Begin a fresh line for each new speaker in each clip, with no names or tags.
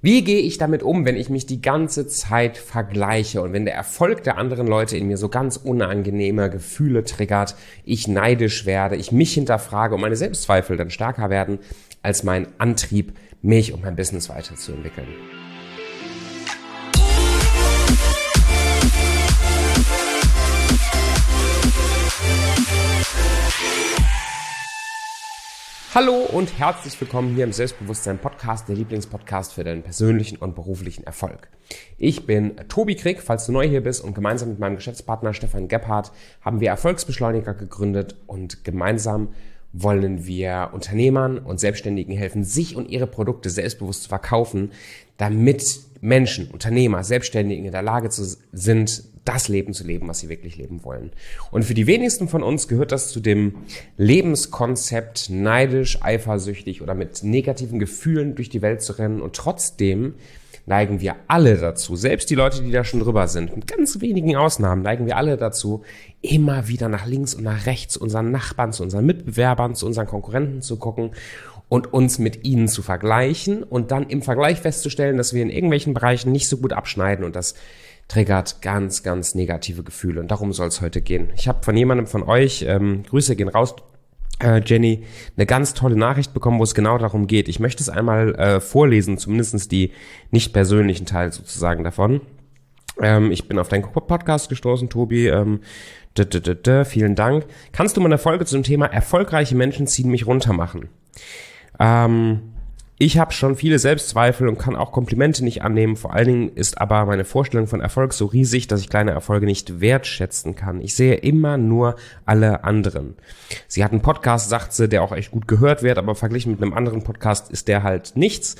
Wie gehe ich damit um, wenn ich mich die ganze Zeit vergleiche und wenn der Erfolg der anderen Leute in mir so ganz unangenehme Gefühle triggert, ich neidisch werde, ich mich hinterfrage und meine Selbstzweifel dann stärker werden als mein Antrieb, mich und mein Business weiterzuentwickeln? Hallo und herzlich willkommen hier im Selbstbewusstsein Podcast, der Lieblingspodcast für deinen persönlichen und beruflichen Erfolg. Ich bin Tobi Krieg, falls du neu hier bist und gemeinsam mit meinem Geschäftspartner Stefan Gebhardt haben wir Erfolgsbeschleuniger gegründet und gemeinsam wollen wir Unternehmern und Selbstständigen helfen, sich und ihre Produkte selbstbewusst zu verkaufen, damit Menschen, Unternehmer, Selbstständige in der Lage zu, sind, das Leben zu leben, was sie wirklich leben wollen. Und für die wenigsten von uns gehört das zu dem Lebenskonzept, neidisch, eifersüchtig oder mit negativen Gefühlen durch die Welt zu rennen. Und trotzdem neigen wir alle dazu, selbst die Leute, die da schon drüber sind, mit ganz wenigen Ausnahmen, neigen wir alle dazu, immer wieder nach links und nach rechts unseren Nachbarn, zu unseren Mitbewerbern, zu unseren Konkurrenten zu gucken und uns mit ihnen zu vergleichen und dann im Vergleich festzustellen, dass wir in irgendwelchen Bereichen nicht so gut abschneiden und das triggert ganz, ganz negative Gefühle. Und darum soll es heute gehen. Ich habe von jemandem von euch, ähm, Grüße gehen raus, äh, Jenny, eine ganz tolle Nachricht bekommen, wo es genau darum geht. Ich möchte es einmal äh, vorlesen, zumindestens die nicht persönlichen Teil sozusagen davon. Ähm, ich bin auf deinen Podcast gestoßen, Tobi. Ähm, d -d -d -d vielen Dank. Kannst du mal eine Folge zum Thema erfolgreiche Menschen ziehen mich runter machen? Ähm, ich habe schon viele Selbstzweifel und kann auch Komplimente nicht annehmen. Vor allen Dingen ist aber meine Vorstellung von Erfolg so riesig, dass ich kleine Erfolge nicht wertschätzen kann. Ich sehe immer nur alle anderen. Sie hat einen Podcast, sagt sie, der auch echt gut gehört wird, aber verglichen mit einem anderen Podcast ist der halt nichts.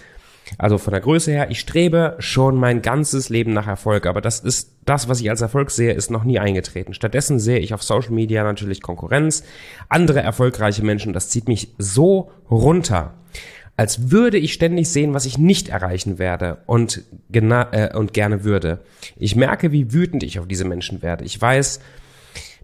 Also von der Größe her, ich strebe schon mein ganzes Leben nach Erfolg, aber das ist das, was ich als Erfolg sehe, ist noch nie eingetreten. Stattdessen sehe ich auf Social Media natürlich Konkurrenz, andere erfolgreiche Menschen, das zieht mich so runter als würde ich ständig sehen, was ich nicht erreichen werde und, äh, und gerne würde. Ich merke, wie wütend ich auf diese Menschen werde. Ich weiß,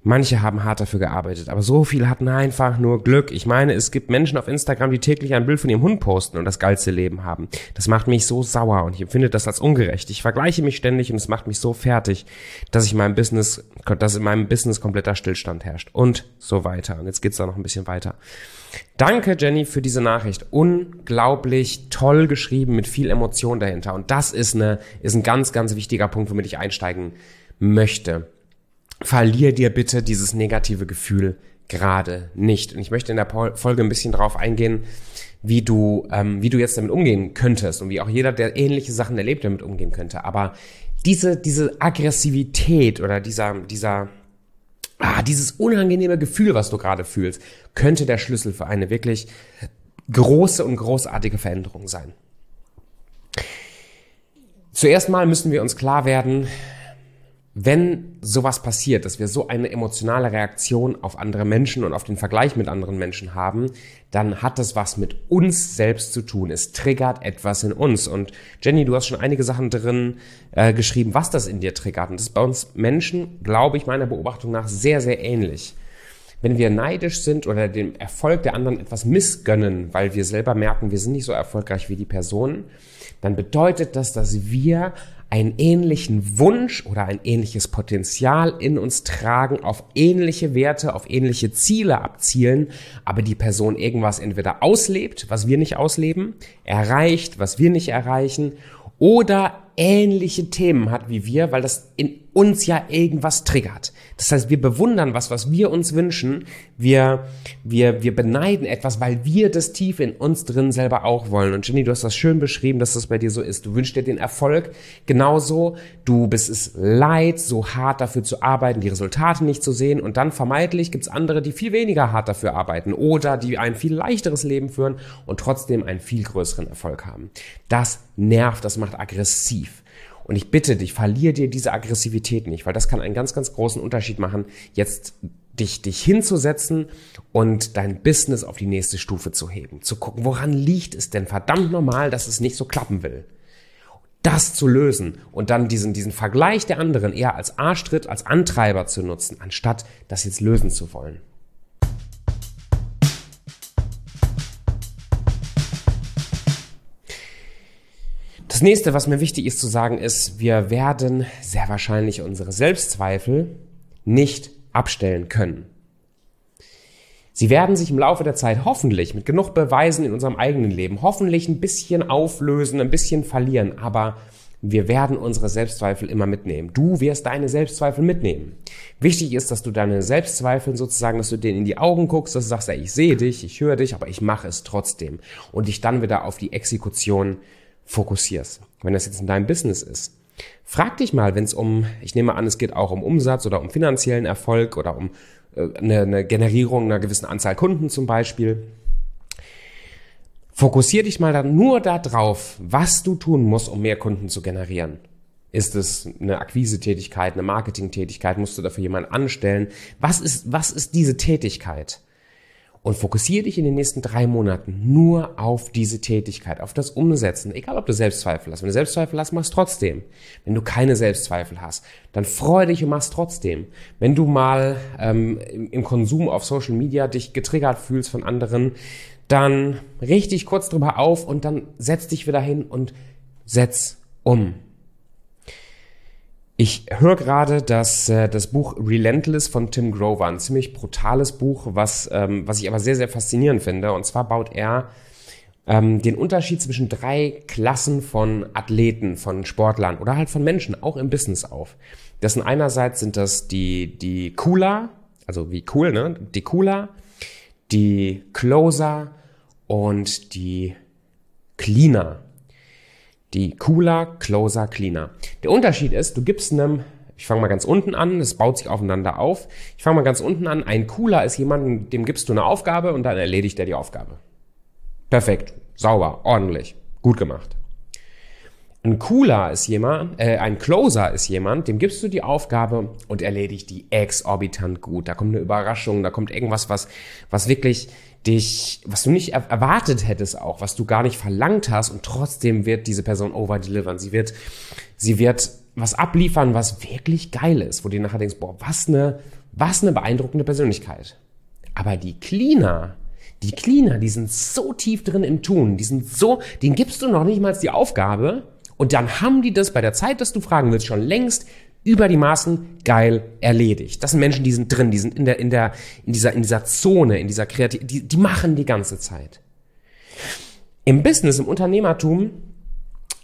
manche haben hart dafür gearbeitet, aber so viele hatten einfach nur Glück. Ich meine, es gibt Menschen auf Instagram, die täglich ein Bild von ihrem Hund posten und das geilste Leben haben. Das macht mich so sauer und ich empfinde das als ungerecht. Ich vergleiche mich ständig und es macht mich so fertig, dass ich in meinem Business, dass in meinem Business kompletter Stillstand herrscht und so weiter. Und jetzt geht's da noch ein bisschen weiter. Danke, Jenny, für diese Nachricht. Unglaublich toll geschrieben mit viel Emotion dahinter. Und das ist, eine, ist ein ganz, ganz wichtiger Punkt, womit ich einsteigen möchte. Verlier dir bitte dieses negative Gefühl gerade nicht. Und ich möchte in der Folge ein bisschen drauf eingehen, wie du, ähm, wie du jetzt damit umgehen könntest und wie auch jeder, der ähnliche Sachen erlebt, damit umgehen könnte. Aber diese, diese Aggressivität oder dieser, dieser, ah, dieses unangenehme Gefühl, was du gerade fühlst, könnte der Schlüssel für eine wirklich große und großartige Veränderung sein. Zuerst mal müssen wir uns klar werden, wenn sowas passiert, dass wir so eine emotionale Reaktion auf andere Menschen und auf den Vergleich mit anderen Menschen haben, dann hat das was mit uns selbst zu tun. Es triggert etwas in uns. Und Jenny, du hast schon einige Sachen drin äh, geschrieben, was das in dir triggert. Und das ist bei uns Menschen, glaube ich, meiner Beobachtung nach sehr, sehr ähnlich. Wenn wir neidisch sind oder dem Erfolg der anderen etwas missgönnen, weil wir selber merken, wir sind nicht so erfolgreich wie die Person, dann bedeutet das, dass wir einen ähnlichen Wunsch oder ein ähnliches Potenzial in uns tragen, auf ähnliche Werte, auf ähnliche Ziele abzielen, aber die Person irgendwas entweder auslebt, was wir nicht ausleben, erreicht, was wir nicht erreichen, oder ähnliche Themen hat wie wir, weil das in uns ja irgendwas triggert. Das heißt, wir bewundern was, was wir uns wünschen. Wir, wir, wir beneiden etwas, weil wir das tief in uns drin selber auch wollen. Und Jenny, du hast das schön beschrieben, dass das bei dir so ist. Du wünschst dir den Erfolg genauso. Du bist es leid, so hart dafür zu arbeiten, die Resultate nicht zu sehen. Und dann vermeintlich gibt's andere, die viel weniger hart dafür arbeiten oder die ein viel leichteres Leben führen und trotzdem einen viel größeren Erfolg haben. Das nervt, das macht aggressiv. Und ich bitte dich, verlier dir diese Aggressivität nicht, weil das kann einen ganz, ganz großen Unterschied machen, jetzt dich, dich hinzusetzen und dein Business auf die nächste Stufe zu heben. Zu gucken, woran liegt es denn verdammt normal, dass es nicht so klappen will. Das zu lösen und dann diesen, diesen Vergleich der anderen eher als Arschtritt, als Antreiber zu nutzen, anstatt das jetzt lösen zu wollen. Das nächste, was mir wichtig ist zu sagen, ist, wir werden sehr wahrscheinlich unsere Selbstzweifel nicht abstellen können. Sie werden sich im Laufe der Zeit hoffentlich mit genug Beweisen in unserem eigenen Leben hoffentlich ein bisschen auflösen, ein bisschen verlieren, aber wir werden unsere Selbstzweifel immer mitnehmen. Du wirst deine Selbstzweifel mitnehmen. Wichtig ist, dass du deine Selbstzweifel sozusagen, dass du denen in die Augen guckst, dass du sagst, ja, ich sehe dich, ich höre dich, aber ich mache es trotzdem. Und dich dann wieder auf die Exekution fokussierst. Wenn das jetzt in deinem Business ist. Frag dich mal, wenn es um, ich nehme an, es geht auch um Umsatz oder um finanziellen Erfolg oder um äh, eine, eine Generierung einer gewissen Anzahl Kunden zum Beispiel. Fokussier dich mal dann nur darauf, was du tun musst, um mehr Kunden zu generieren. Ist es eine Akquise-Tätigkeit, eine Marketing-Tätigkeit? Musst du dafür jemanden anstellen? Was ist, was ist diese Tätigkeit? Und fokussiere dich in den nächsten drei Monaten nur auf diese Tätigkeit, auf das Umsetzen. Egal, ob du Selbstzweifel hast. Wenn du Selbstzweifel hast, machst trotzdem. Wenn du keine Selbstzweifel hast, dann freu dich und machst trotzdem. Wenn du mal ähm, im Konsum auf Social Media dich getriggert fühlst von anderen, dann richtig kurz drüber auf und dann setz dich wieder hin und setz um. Ich höre gerade das, äh, das Buch Relentless von Tim Grover, ein ziemlich brutales Buch, was, ähm, was ich aber sehr, sehr faszinierend finde. Und zwar baut er ähm, den Unterschied zwischen drei Klassen von Athleten, von Sportlern oder halt von Menschen, auch im Business auf. Das sind einerseits sind das die, die Cooler, also wie cool, ne? Die Cooler, die Closer und die Cleaner. Die Cooler, Closer, Cleaner. Der Unterschied ist, du gibst einem, ich fange mal ganz unten an, es baut sich aufeinander auf. Ich fange mal ganz unten an. Ein Cooler ist jemand, dem gibst du eine Aufgabe und dann erledigt er die Aufgabe. Perfekt, sauber, ordentlich, gut gemacht. Ein Cooler ist jemand, äh, ein Closer ist jemand, dem gibst du die Aufgabe und erledigt die exorbitant gut. Da kommt eine Überraschung, da kommt irgendwas, was, was wirklich dich, was du nicht erwartet hättest auch, was du gar nicht verlangt hast und trotzdem wird diese Person overdelivern. Sie wird, sie wird was abliefern, was wirklich geil ist, wo du nachher denkst, boah, was eine, was eine beeindruckende Persönlichkeit. Aber die Cleaner, die Cleaner, die sind so tief drin im Tun, die sind so, denen gibst du noch nicht mal die Aufgabe, und dann haben die das bei der Zeit, dass du fragen willst, schon längst über die Maßen geil erledigt. Das sind Menschen, die sind drin, die sind in der, in der, in dieser, in dieser Zone, in dieser Kreativität, die, die machen die ganze Zeit. Im Business, im Unternehmertum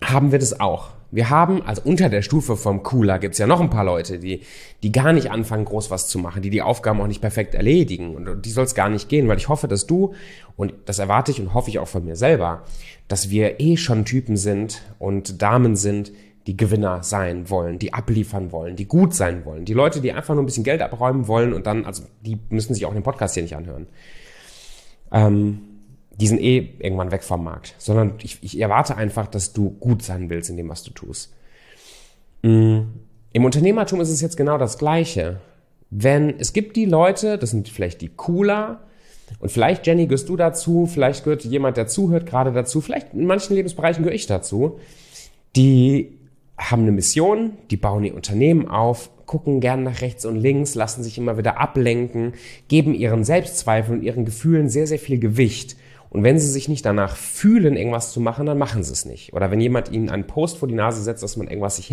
haben wir das auch. Wir haben, also unter der Stufe vom Cooler gibt's ja noch ein paar Leute, die, die gar nicht anfangen, groß was zu machen, die die Aufgaben auch nicht perfekt erledigen. Und die soll es gar nicht gehen, weil ich hoffe, dass du, und das erwarte ich und hoffe ich auch von mir selber, dass wir eh schon Typen sind und Damen sind, die Gewinner sein wollen, die abliefern wollen, die gut sein wollen. Die Leute, die einfach nur ein bisschen Geld abräumen wollen und dann, also die müssen sich auch den Podcast hier nicht anhören. Ähm, die sind eh irgendwann weg vom Markt. Sondern ich, ich erwarte einfach, dass du gut sein willst in dem, was du tust. Mm, Im Unternehmertum ist es jetzt genau das Gleiche. Wenn es gibt die Leute, das sind vielleicht die cooler, und vielleicht, Jenny, gehörst du dazu, vielleicht gehört jemand, der zuhört, gerade dazu, vielleicht in manchen Lebensbereichen gehöre ich dazu, die haben eine Mission, die bauen ihr Unternehmen auf, gucken gern nach rechts und links, lassen sich immer wieder ablenken, geben ihren Selbstzweifeln und ihren Gefühlen sehr, sehr viel Gewicht und wenn sie sich nicht danach fühlen, irgendwas zu machen, dann machen sie es nicht. Oder wenn jemand ihnen einen Post vor die Nase setzt, dass man irgendwas sich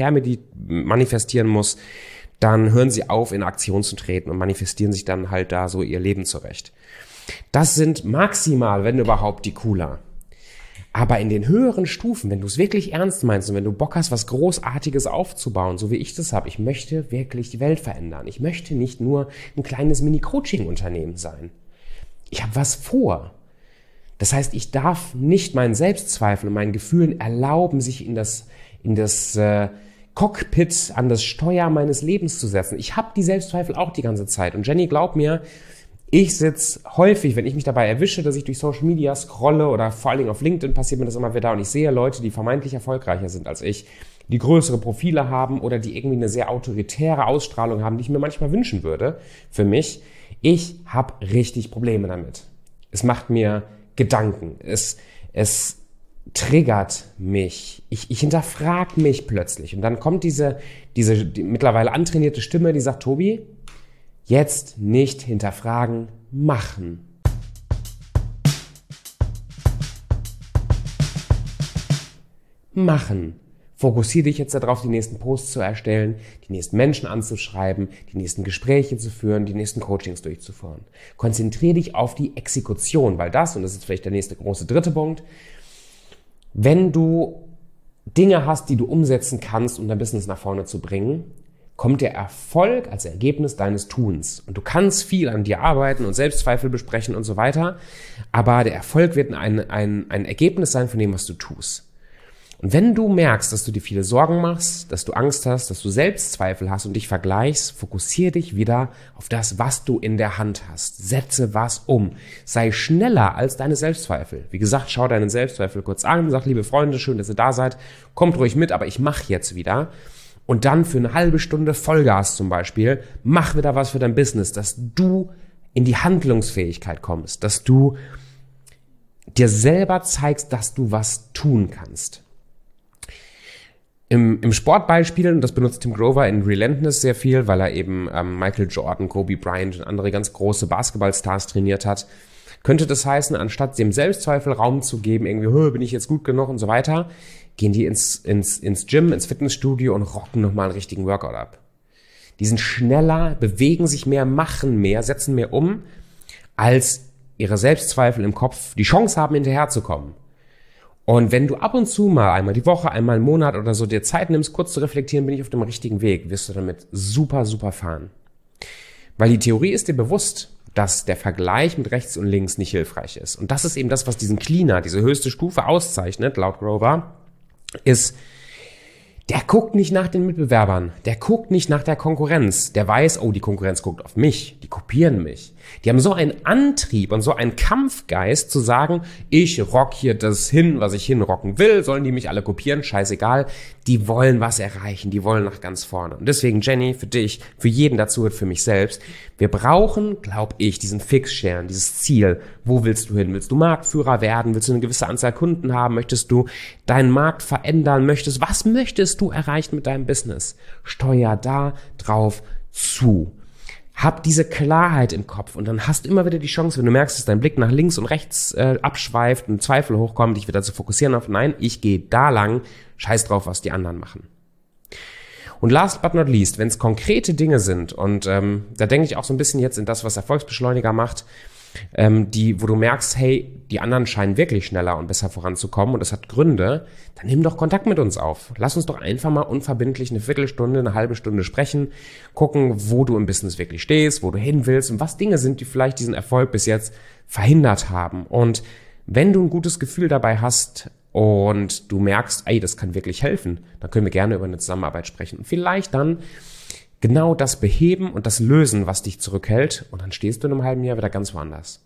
manifestieren muss, dann hören sie auf, in Aktion zu treten und manifestieren sich dann halt da so ihr Leben zurecht. Das sind maximal, wenn überhaupt, die Cooler. Aber in den höheren Stufen, wenn du es wirklich ernst meinst und wenn du Bock hast, was Großartiges aufzubauen, so wie ich das habe, ich möchte wirklich die Welt verändern. Ich möchte nicht nur ein kleines Mini-Coaching-Unternehmen sein. Ich habe was vor. Das heißt, ich darf nicht meinen Selbstzweifel und meinen Gefühlen erlauben, sich in das, in das äh, Cockpit, an das Steuer meines Lebens zu setzen. Ich habe die Selbstzweifel auch die ganze Zeit. Und Jenny, glaub mir, ich sitze häufig, wenn ich mich dabei erwische, dass ich durch Social Media scrolle oder vor allen Dingen auf LinkedIn passiert mir das immer wieder und ich sehe Leute, die vermeintlich erfolgreicher sind als ich, die größere Profile haben oder die irgendwie eine sehr autoritäre Ausstrahlung haben, die ich mir manchmal wünschen würde für mich. Ich habe richtig Probleme damit. Es macht mir Gedanken. Es, es triggert mich. Ich, ich hinterfrage mich plötzlich. Und dann kommt diese, diese die mittlerweile antrainierte Stimme, die sagt, Tobi, jetzt nicht hinterfragen, machen. machen. Fokussiere dich jetzt darauf, die nächsten Posts zu erstellen, die nächsten Menschen anzuschreiben, die nächsten Gespräche zu führen, die nächsten Coachings durchzuführen. Konzentriere dich auf die Exekution, weil das, und das ist vielleicht der nächste große dritte Punkt, wenn du Dinge hast, die du umsetzen kannst, um dein Business nach vorne zu bringen, kommt der Erfolg als Ergebnis deines Tuns. Und du kannst viel an dir arbeiten und Selbstzweifel besprechen und so weiter, aber der Erfolg wird ein, ein, ein Ergebnis sein von dem, was du tust. Und wenn du merkst, dass du dir viele Sorgen machst, dass du Angst hast, dass du Selbstzweifel hast und dich vergleichst, fokussiere dich wieder auf das, was du in der Hand hast. Setze was um. Sei schneller als deine Selbstzweifel. Wie gesagt, schau deinen Selbstzweifel kurz an, sag, liebe Freunde, schön, dass ihr da seid. Kommt ruhig mit, aber ich mache jetzt wieder. Und dann für eine halbe Stunde Vollgas zum Beispiel, mach wieder was für dein Business, dass du in die Handlungsfähigkeit kommst, dass du dir selber zeigst, dass du was tun kannst. Im, im Sportbeispiel, und das benutzt Tim Grover in Relentless sehr viel, weil er eben ähm, Michael Jordan, Kobe Bryant und andere ganz große Basketballstars trainiert hat, könnte das heißen, anstatt dem Selbstzweifel Raum zu geben, irgendwie, bin ich jetzt gut genug und so weiter, gehen die ins, ins, ins Gym, ins Fitnessstudio und rocken nochmal einen richtigen Workout ab. Die sind schneller, bewegen sich mehr, machen mehr, setzen mehr um, als ihre Selbstzweifel im Kopf die Chance haben, hinterherzukommen. Und wenn du ab und zu mal einmal die Woche, einmal im Monat oder so dir Zeit nimmst, kurz zu reflektieren, bin ich auf dem richtigen Weg, wirst du damit super, super fahren. Weil die Theorie ist dir bewusst, dass der Vergleich mit rechts und links nicht hilfreich ist. Und das ist eben das, was diesen Cleaner, diese höchste Stufe auszeichnet, laut Grover, ist, der guckt nicht nach den Mitbewerbern, der guckt nicht nach der Konkurrenz, der weiß, oh, die Konkurrenz guckt auf mich, die kopieren mich. Die haben so einen Antrieb und so einen Kampfgeist zu sagen, ich rock hier das hin, was ich hinrocken will, sollen die mich alle kopieren, scheißegal. Die wollen was erreichen, die wollen nach ganz vorne. Und deswegen, Jenny, für dich, für jeden dazu und für mich selbst, wir brauchen, glaub ich, diesen Fixshare, dieses Ziel. Wo willst du hin? Willst du Marktführer werden? Willst du eine gewisse Anzahl Kunden haben? Möchtest du deinen Markt verändern? Möchtest, was möchtest du erreichen mit deinem Business? Steuer da drauf zu. Hab diese Klarheit im Kopf und dann hast immer wieder die Chance, wenn du merkst, dass dein Blick nach links und rechts äh, abschweift und Zweifel hochkommt, dich wieder zu fokussieren auf, nein, ich gehe da lang, scheiß drauf, was die anderen machen. Und last but not least, wenn es konkrete Dinge sind, und ähm, da denke ich auch so ein bisschen jetzt in das, was Erfolgsbeschleuniger macht, ähm, die, wo du merkst, hey, die anderen scheinen wirklich schneller und besser voranzukommen und das hat Gründe, dann nimm doch Kontakt mit uns auf. Lass uns doch einfach mal unverbindlich eine Viertelstunde, eine halbe Stunde sprechen, gucken, wo du im Business wirklich stehst, wo du hin willst und was Dinge sind, die vielleicht diesen Erfolg bis jetzt verhindert haben. Und wenn du ein gutes Gefühl dabei hast, und du merkst, ey, das kann wirklich helfen, dann können wir gerne über eine Zusammenarbeit sprechen. Und vielleicht dann genau das beheben und das lösen, was dich zurückhält. Und dann stehst du in einem halben Jahr wieder ganz woanders.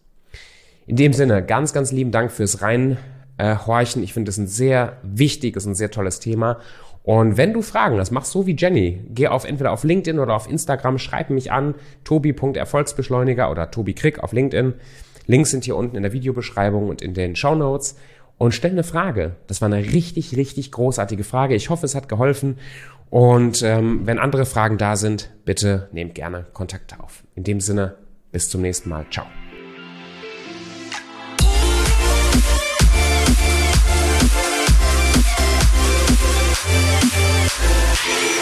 In dem Sinne, ganz, ganz lieben Dank fürs Reinhorchen. Ich finde das ein sehr wichtiges und sehr tolles Thema. Und wenn du Fragen hast, mach so wie Jenny. Geh auf entweder auf LinkedIn oder auf Instagram, schreib mich an, tobi.erfolgsbeschleuniger oder Tobi Krieg auf LinkedIn. Links sind hier unten in der Videobeschreibung und in den Show Notes und stell eine Frage. Das war eine richtig, richtig großartige Frage. Ich hoffe, es hat geholfen. Und ähm, wenn andere Fragen da sind, bitte nehmt gerne Kontakt auf. In dem Sinne, bis zum nächsten Mal. Ciao. Yeah.